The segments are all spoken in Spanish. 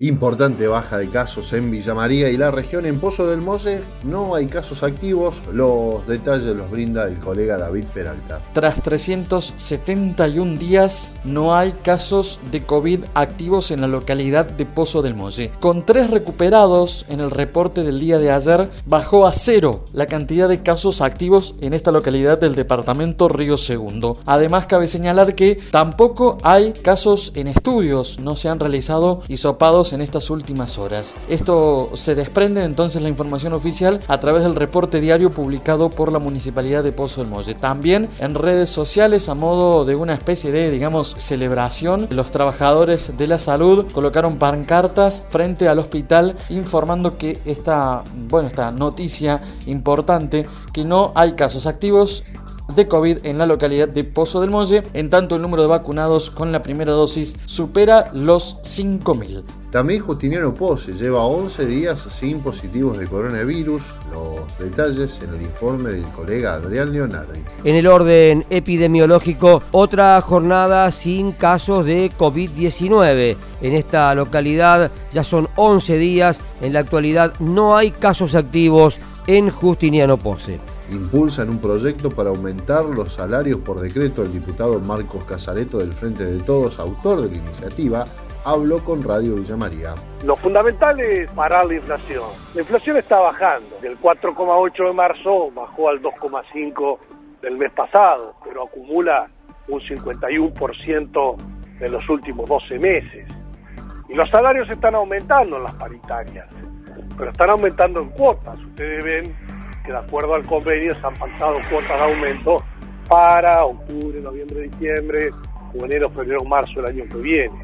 Importante baja de casos en Villa María y la región. En Pozo del Mose no hay casos activos. Los detalles los brinda el colega David Peralta. Tras 371 días, no hay casos de COVID activos en la localidad de Pozo del Mose. Con tres recuperados en el reporte del día de ayer, bajó a cero la cantidad de casos activos en esta localidad del departamento Río Segundo. Además, cabe señalar que tampoco hay casos en estudios. No se han realizado hisopados en estas últimas horas. Esto se desprende entonces la información oficial a través del reporte diario publicado por la Municipalidad de Pozo del Molle. También en redes sociales a modo de una especie de, digamos, celebración, los trabajadores de la salud colocaron pancartas frente al hospital informando que esta, bueno, esta noticia importante, que no hay casos activos de COVID en la localidad de Pozo del Molle, en tanto el número de vacunados con la primera dosis supera los 5.000. También Justiniano Pose lleva 11 días sin positivos de coronavirus. Los detalles en el informe del colega Adrián Leonardi. En el orden epidemiológico, otra jornada sin casos de COVID-19. En esta localidad ya son 11 días. En la actualidad no hay casos activos en Justiniano Pose impulsan un proyecto para aumentar los salarios por decreto. El diputado Marcos Casareto del Frente de Todos, autor de la iniciativa, habló con Radio Villa María. Lo fundamental es parar la inflación. La inflación está bajando. Del 4,8 de marzo bajó al 2,5 del mes pasado, pero acumula un 51% en los últimos 12 meses. Y los salarios están aumentando en las paritarias, pero están aumentando en cuotas. Ustedes ven que de acuerdo al convenio se han pasado cuotas de aumento para octubre, noviembre, diciembre, o enero, febrero, marzo del año que viene.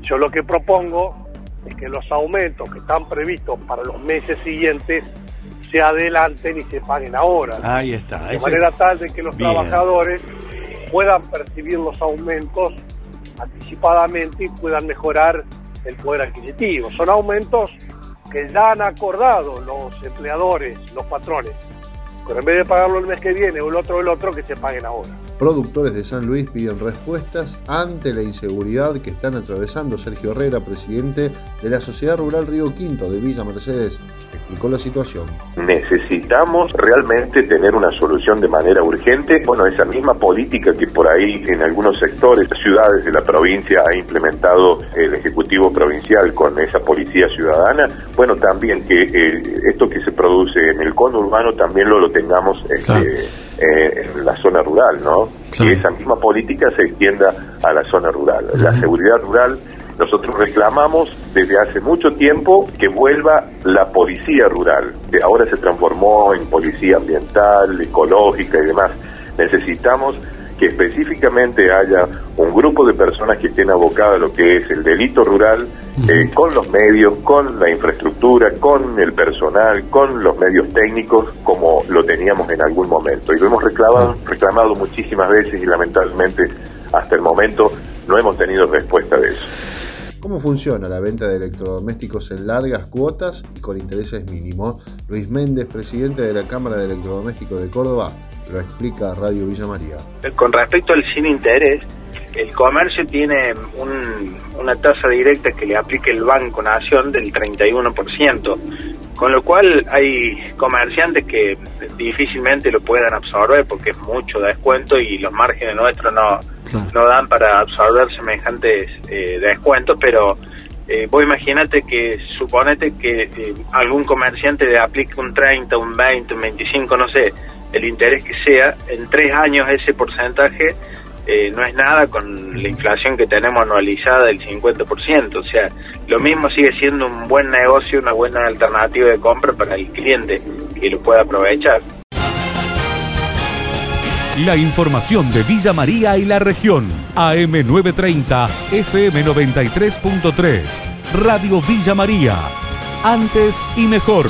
Yo lo que propongo es que los aumentos que están previstos para los meses siguientes se adelanten y se paguen ahora. Ahí está. De manera tal de que los trabajadores puedan percibir los aumentos anticipadamente y puedan mejorar el poder adquisitivo. Son aumentos que ya han acordado los empleadores, los patrones. Pero en vez de pagarlo el mes que viene o el otro el otro, que se paguen ahora. Productores de San Luis piden respuestas ante la inseguridad que están atravesando. Sergio Herrera, presidente de la Sociedad Rural Río Quinto de Villa Mercedes, explicó la situación. Necesitamos realmente tener una solución de manera urgente. Bueno, esa misma política que por ahí en algunos sectores, ciudades de la provincia ha implementado el Ejecutivo Provincial con esa policía ciudadana, bueno, también que eh, esto que se produce en el conurbano también lo, lo tengamos este, eh, en la zona rural, ¿no? Y esa misma política se extienda a la zona rural. La seguridad rural, nosotros reclamamos desde hace mucho tiempo que vuelva la policía rural, que ahora se transformó en policía ambiental, ecológica y demás. Necesitamos que específicamente haya un grupo de personas que estén abocadas a lo que es el delito rural, eh, con los medios, con la infraestructura, con el personal, con los medios técnicos, como lo teníamos en algún momento. Y lo hemos reclamado, reclamado muchísimas veces y lamentablemente hasta el momento no hemos tenido respuesta de eso. ¿Cómo funciona la venta de electrodomésticos en largas cuotas y con intereses mínimos? Luis Méndez, presidente de la Cámara de Electrodomésticos de Córdoba, lo explica Radio Villa María. Con respecto al sin interés, el comercio tiene una tasa directa que le aplica el Banco Nación del 31%, con lo cual hay comerciantes que difícilmente lo puedan absorber porque es mucho descuento y los márgenes nuestros no, no dan para absorber semejantes eh, descuentos, pero eh, vos imagínate que, suponete que eh, algún comerciante le aplique un 30, un 20, un 25, no sé, el interés que sea, en tres años ese porcentaje eh, no es nada con la inflación que tenemos anualizada del 50%. O sea, lo mismo sigue siendo un buen negocio, una buena alternativa de compra para el cliente que lo pueda aprovechar. La información de Villa María y la región. AM930, FM93.3. Radio Villa María. Antes y mejor.